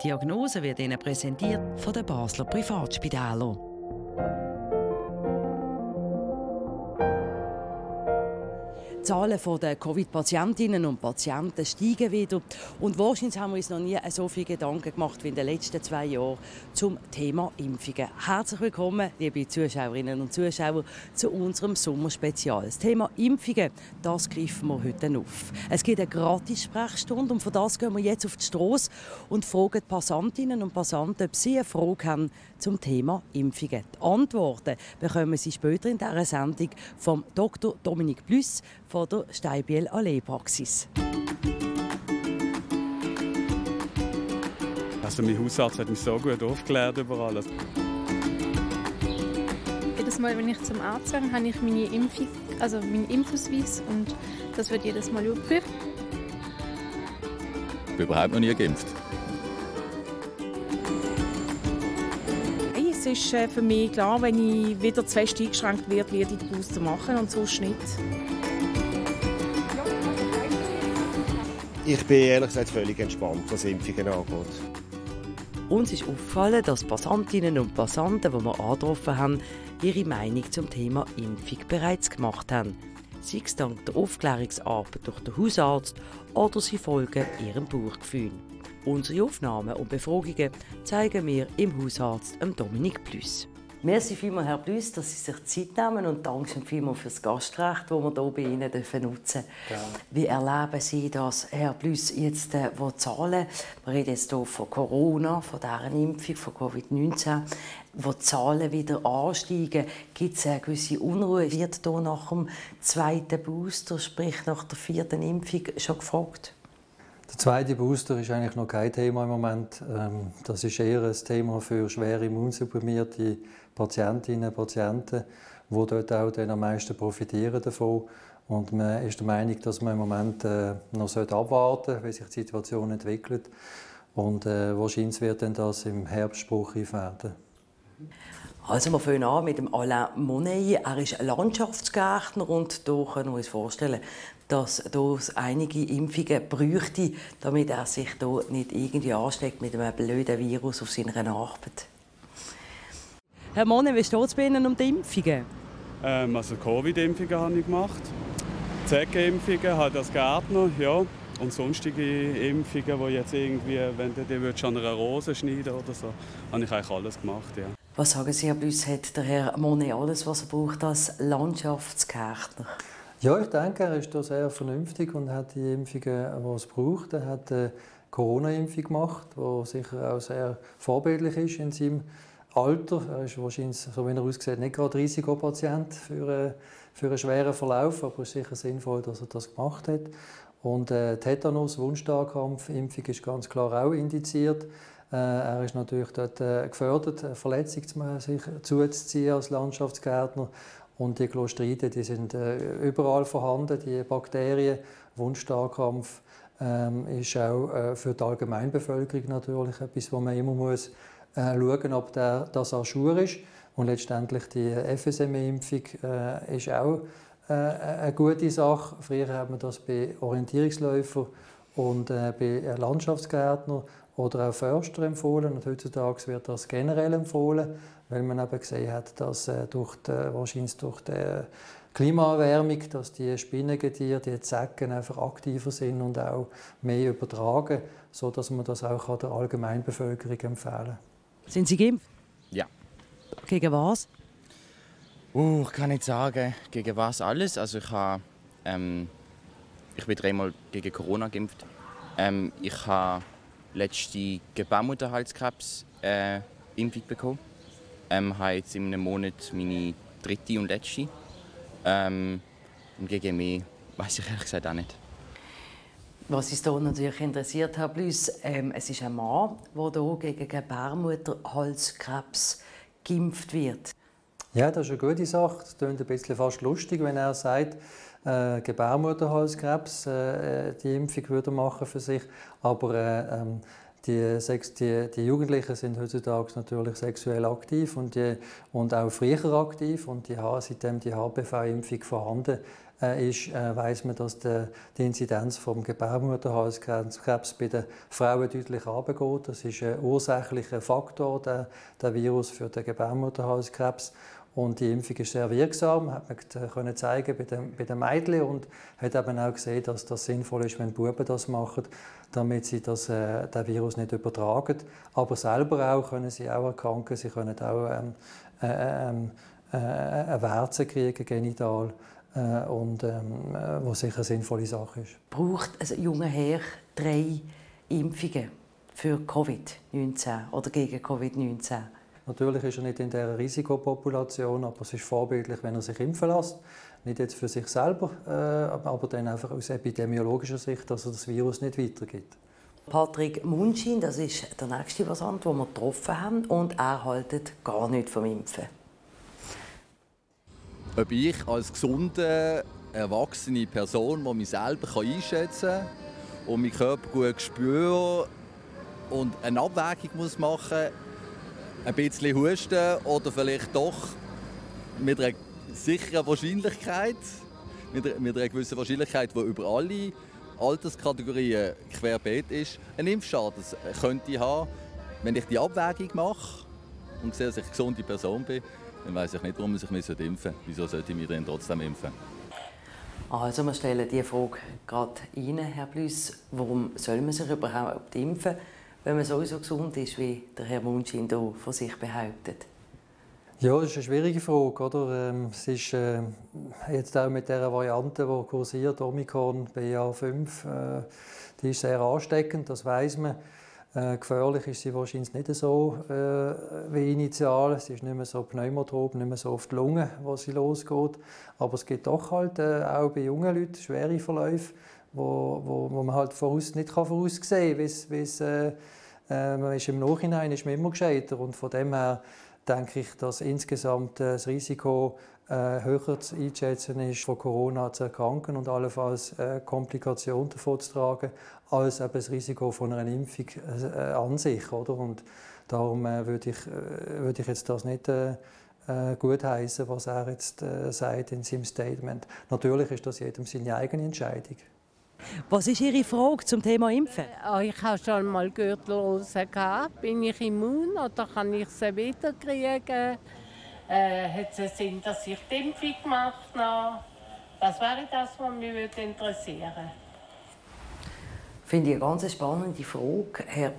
Die Diagnose wird Ihnen präsentiert von den Basler Privatspitälern. Zahlen der Covid-Patientinnen und Patienten steigen wieder. Und wahrscheinlich haben wir uns noch nie so viele Gedanken gemacht wie in den letzten zwei Jahren zum Thema Impfungen. Herzlich willkommen, liebe Zuschauerinnen und Zuschauer, zu unserem Sommerspezial. Das Thema Impfungen, das greifen wir heute auf. Es gibt eine Gratis-Sprechstunde und für das gehen wir jetzt auf die Straße und fragen die Passantinnen und Passanten, ob sie eine Frage haben zum Thema Impfungen. Die Antworten bekommen Sie später in dieser Sendung vom Dr. Dominik Plüss von der Steibiel Allee Praxis. Also mein Hausarzt hat mich so gut aufgeklärt über alles. Jedes Mal, wenn ich zum Arzt gehe, habe ich meine Impfung, also meinen Impfausweis und das wird jedes Mal überprüft. Ich bin überhaupt noch nie geimpft. Es ist äh, für mich klar, wenn ich wieder zu fest eingeschränkt werde, werde ich die Booster machen und sonst nicht. Ich bin ehrlich gesagt völlig entspannt, was Impfungen angeht. Uns ist aufgefallen, dass Passantinnen und Passanten, die wir angetroffen haben, ihre Meinung zum Thema Impfung bereits gemacht haben. Sei es dank der Aufklärungsarbeit durch den Hausarzt oder sie folgen ihrem Bauchgefühl. Unsere Aufnahmen und Befragungen zeigen wir im Hausarzt Dominik Plüss. Merci vielmals, Herr Blüss, dass Sie sich Zeit nehmen und danke vielmals für das Gastrecht, das wir hier bei Ihnen nutzen dürfen. Wie erleben Sie das, Herr Blüss, jetzt, äh, wo Zahlen, wir reden jetzt hier von Corona, von dieser Impfung, von Covid-19, wo die Zahlen wieder ansteigen, gibt es eine gewisse Unruhe. Wird hier nach dem zweiten Booster, sprich nach der vierten Impfung, schon gefragt? Der zweite Booster ist eigentlich noch kein Thema im Moment. Ähm, das ist eher ein Thema für schwer immunsupprimierte Patientinnen und Patienten, die dort auch dann am meisten profitieren davon. Und man ist der Meinung, dass man im Moment äh, noch abwarten sollte, wie sich die Situation entwickelt. Und äh, wahrscheinlich wird dann das im Herbst spruchreif werden. Also wir fangen an mit dem Alain Monet. Er ist Landschaftsgärtner und hier können wir uns vorstellen, dass es einige Impfungen bräuchte, damit er sich hier nicht irgendwie ansteckt mit einem blöden Virus auf seiner Arbeit. Herr Monet, wie steht es bei Ihnen um die Impfungen? Ähm, also Covid-Impfungen habe ich gemacht. Zecke-Impfungen halt als Gärtner, ja. Und sonstige Impfungen, die jetzt irgendwie, wenn du die an einer Rose schneiden oder so, habe ich eigentlich alles gemacht, ja. Was sagen Sie, Büss, hat der Herr Monet alles, was er braucht als Landschaftsgärtner? Ja, ich denke, er ist da sehr vernünftig und hat die Impfungen, die es braucht. Er hat eine Corona-Impfung gemacht, die sicher auch sehr vorbildlich ist in seinem Alter. Er ist wahrscheinlich, so wie er aussieht, nicht gerade Risikopatient für, äh, für einen schweren Verlauf, aber es ist sicher sinnvoll, dass er das gemacht hat. Und äh, Tetanus, Wundstarkrampfimpfung ist ganz klar auch indiziert. Äh, er ist natürlich dort äh, gefördert, eine Verletzung sich zuzuziehen als Landschaftsgärtner. Und die Clostride, die sind äh, überall vorhanden, die Bakterien. Wundstarkrampf ähm, ist auch äh, für die Allgemeinbevölkerung natürlich etwas, wo man immer muss äh, schauen, ob der, das an Schuhe ist. Und letztendlich die FSME-Impfung äh, ist auch äh, eine gute Sache. Früher hat man das bei Orientierungsläufern und bei Landschaftsgärtnern oder auch Förster empfohlen. Und heutzutage wird das generell empfohlen, weil man eben gesehen hat, dass äh, durch die, wahrscheinlich durch die Klimaerwärmung, dass die Spinnengetiere, die Zecken einfach aktiver sind und auch mehr übertragen, sodass man das auch der Allgemeinbevölkerung empfehlen kann. Sind Sie geimpft? Ja. Gegen was? Uh, ich kann nicht sagen, gegen was alles. Also ich habe, ähm, ich bin dreimal gegen Corona geimpft. Ähm, ich habe letzte Gebärmutterhalskrebs äh, Impfung bekommen. Ähm, habe jetzt in einem Monat meine dritte und letzte. Ähm, und gegen mich weiß ich ehrlich gesagt auch nicht. Was uns hier natürlich interessiert, Herr Blüss, ähm, es ist ein Mann, der hier gegen Gebärmutterhalskrebs geimpft wird. Ja, das ist eine gute Sache. Das klingt ein bisschen fast lustig, wenn er sagt, äh, Gebärmutterhalskrebs, äh, die Impfung würde machen für sich. Aber äh, ähm, die, die, die, Jugendlichen sind heutzutage natürlich sexuell aktiv und, die, und auch früher aktiv. Und die, seitdem die HPV-Impfung vorhanden äh, ist, äh, weiß man, dass die, die Inzidenz vom Gebärmutterhalskrebs bei den Frauen deutlich abgeht. Das ist ein ursächlicher Faktor, der, der Virus für den Gebärmutterhalskrebs. Und die Impfung ist sehr wirksam, hat man können zeigen bei den, bei den Mädchen und hat eben auch gesehen, dass das sinnvoll ist, wenn Buben das machen, damit sie das, äh, den Virus nicht übertragen. Aber selber auch können sie auch erkranken, sie können auch ähm, äh, ähm, äh, eine Warze kriegen, genital äh, und ähm, äh, was sicher eine sinnvolle Sache ist. Braucht ein junger Herr drei Impfungen für Covid-19 oder gegen Covid-19? Natürlich ist er nicht in dieser Risikopopulation, aber es ist vorbildlich, wenn er sich impfen lässt. Nicht jetzt für sich selber, äh, aber dann einfach aus epidemiologischer Sicht, dass er das Virus nicht weitergibt. Patrick Munschin, das ist der nächste Passant, den wir getroffen haben, und er haltet gar nicht vom Impfen ob ich als gesunde, erwachsene Person, die mich selber einschätzen kann und meinen Körper gut spüre und eine Abwägung muss machen ein bisschen husten oder vielleicht doch mit einer sicheren Wahrscheinlichkeit, mit einer gewissen Wahrscheinlichkeit, die über alle Alterskategorien querbeet ist, einen Impfschaden könnte ich haben, wenn ich die Abwägung mache und sehe, dass ich eine gesunde Person bin, dann weiß ich nicht, warum ich mich impfen sollte. Wieso sollte ich mich dann trotzdem impfen? Also wir stellen die Frage gerade Ihnen, Herr Blüss. Warum soll man sich überhaupt impfen, wenn man sowieso gesund ist, wie der Herr Munschin hier von sich behauptet? Ja, das ist eine schwierige Frage. Oder? Ähm, es ist äh, jetzt auch mit der Variante, die kursiert, Omikron BA5, äh, die ist sehr ansteckend, das weiß man. Äh, gefährlich ist sie wahrscheinlich nicht so äh, wie initial. Sie ist nicht mehr so pneumotrob, nicht mehr so auf die Lunge, wo sie losgeht. Aber es gibt doch halt äh, auch bei jungen Leuten schwere Verläufe, wo, wo, wo man halt voraus, nicht kann voraussehen kann. Äh, man ist Im Nachhinein ist man immer gescheiter. Und von dem her denke ich, dass insgesamt äh, das Risiko äh, höher zu einschätzen ist, von Corona zu erkranken und allenfalls äh, Komplikationen davon zu tragen, als eben das Risiko von einer Impfung äh, an sich. Oder? Und darum äh, würde ich, äh, würd ich jetzt das nicht äh, äh gut heißen, was er jetzt äh, sagt in seinem Statement. Natürlich ist das jedem seine eigene Entscheidung. Was ist Ihre Frage zum Thema Impfen? Ich habe schon mal Gürtelrose gehabt. Bin ich immun oder kann ich sie wiederkriegen? Äh, hat es Sinn, dass ich die Impfung mache? Das wäre das, was mich interessieren würde. Finde ich eine ganz spannende Frage. Herr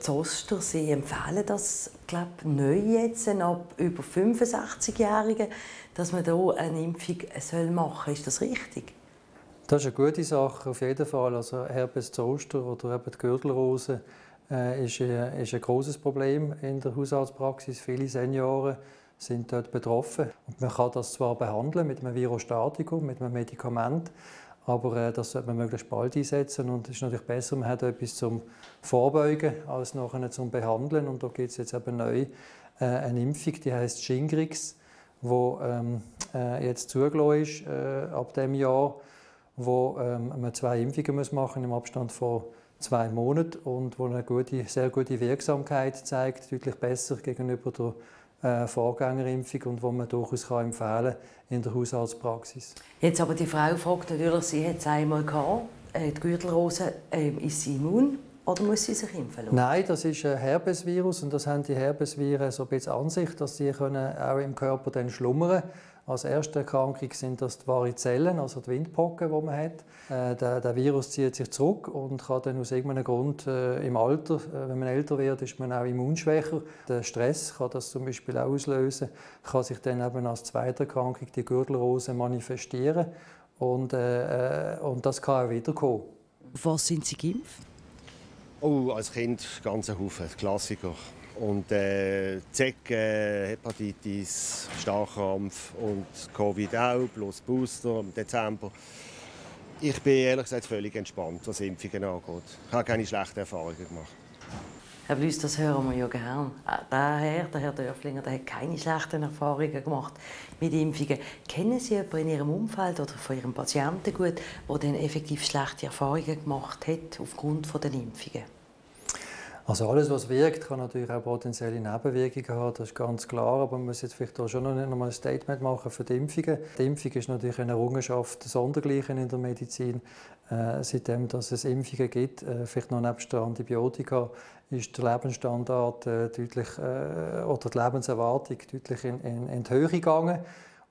Zoster, Sie empfehlen das, glaube neu jetzt ab über 65-Jährigen, dass man hier eine Impfung machen soll. Ist das richtig? Das ist eine gute Sache, auf jeden Fall. Also Herpes Zoster oder die Gürtelrose äh, ist, äh, ist ein großes Problem in der Hausarztpraxis. Viele Senioren sind dort betroffen. Und man kann das zwar behandeln mit einem Virostatikum, mit einem Medikament, aber äh, das sollte man möglichst bald einsetzen und es ist natürlich besser, man hat etwas zum Vorbeugen als nachher zum Behandeln und da gibt es jetzt eben neu äh, eine Impfung, die heißt Shingrix, wo ähm, äh, jetzt zugelassen ist äh, ab dem Jahr, wo ähm, man zwei Impfungen muss machen im Abstand von zwei Monaten und wo eine gute, sehr gute Wirksamkeit zeigt, deutlich besser gegenüber der äh, Vorgängerimpfung und die man durchaus kann empfehlen in der Hausarztpraxis. Jetzt aber die Frau fragt natürlich, sie hat es einmal gehabt, äh, die Gürtelrose, äh, ist sie immun? Oder muss sie sich impfen lassen? Nein, das ist ein Herpesvirus und das haben die Herpesviren so ein bisschen an sich, dass sie können auch im Körper dann schlummern als erste Erkrankung sind das die Varizellen, also die Windpocken, die man hat. Äh, der, der, Virus zieht sich zurück und kann dann aus irgendeinem Grund äh, im Alter, äh, wenn man älter wird, ist man auch immunschwächer. Der Stress kann das zum Beispiel auch auslösen, kann sich dann eben als zweite Erkrankung die Gürtelrose manifestieren und, äh, äh, und das kann auch wiederkommen. Was sind Sie geimpft? Oh, als Kind ganz ein Haufen, Klassiker. Und äh, Zecke, äh, Hepatitis, Starkrampf und Covid auch, plus Booster im Dezember. Ich bin ehrlich gesagt völlig entspannt, was Impfungen angeht. Ich habe keine schlechten Erfahrungen gemacht. Herr Blüss, das hören wir ja gerne. Äh, der Herr, der Herr Dörflinger, der hat keine schlechten Erfahrungen gemacht mit Impfungen. Kennen Sie jemanden in Ihrem Umfeld oder von Ihrem Patienten gut, der effektiv schlechte Erfahrungen gemacht hat aufgrund der Impfungen? Also alles, was wirkt, kann natürlich auch potenzielle Nebenwirkungen haben, das ist ganz klar, aber man muss jetzt vielleicht auch schon noch ein Statement machen für die Impfungen. Die Impfung ist natürlich eine Errungenschaft sondergleichen in der Medizin. Äh, seitdem dass es Impfungen gibt, äh, vielleicht noch nebst der Antibiotika, ist der Lebensstandard äh, deutlich, äh, oder die Lebenserwartung deutlich in, in, in die Höhe gegangen.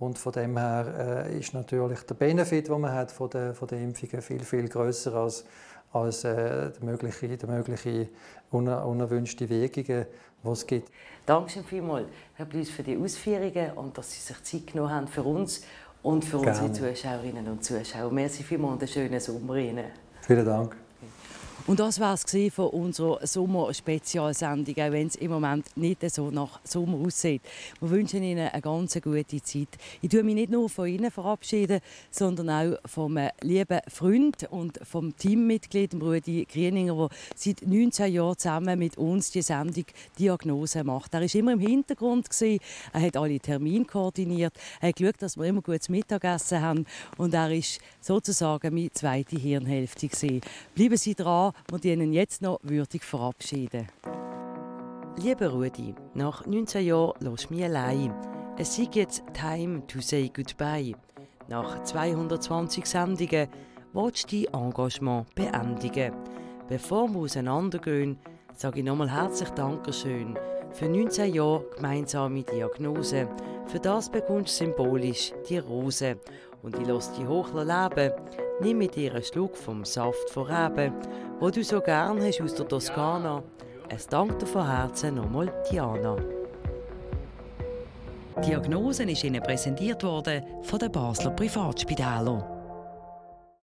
Und von dem her äh, ist natürlich der Benefit, den man hat von den, von den Impfungen, viel, viel grösser als, als äh, die mögliche, die mögliche uner, unerwünschte Wirkungen, die es gibt. Danke vielmals, Herr Blüs, für die Ausführungen und dass Sie sich Zeit genommen haben für uns und für Gerne. unsere Zuschauerinnen und Zuschauer. Merci vielmals und einen schönen Sommer Ihnen. Vielen Dank. Und das war es von unserer Sommerspezialsendung, auch wenn es im Moment nicht so nach Sommer aussieht. Wir wünschen Ihnen eine ganz gute Zeit. Ich tue mich nicht nur von Ihnen verabschieden, sondern auch vom lieben Freund und vom Teammitglied, Rudi Grieninger, der seit 19 Jahren zusammen mit uns die Sendung Diagnose macht. Er war immer im Hintergrund, er hat alle Termine koordiniert, er hat geschaut, dass wir immer gutes Mittagessen haben und er ist sozusagen meine zweite Hirnhälfte. Bleiben Sie dran, und Ihnen jetzt noch würdig verabschieden. Lieber Rudi, nach 19 Jahren lässt mich allein. Es ist jetzt time to say goodbye. Nach 220 Sendungen willst du dein Engagement beendigen. Bevor wir auseinandergehen, sage ich nochmal herzlich Dankeschön für 19 Jahre gemeinsame Diagnose. Für das bekommst du symbolisch die Rose. Und ich lasse die Hochler leben. Nimm mit ihr einen Schluck vom Saft von Reben, wo du so gern hast aus der Toskana. Es dankt dir von Herzen nochmal Diana. Die Diagnose ist Ihnen präsentiert worden von den Basler Privatspitälern.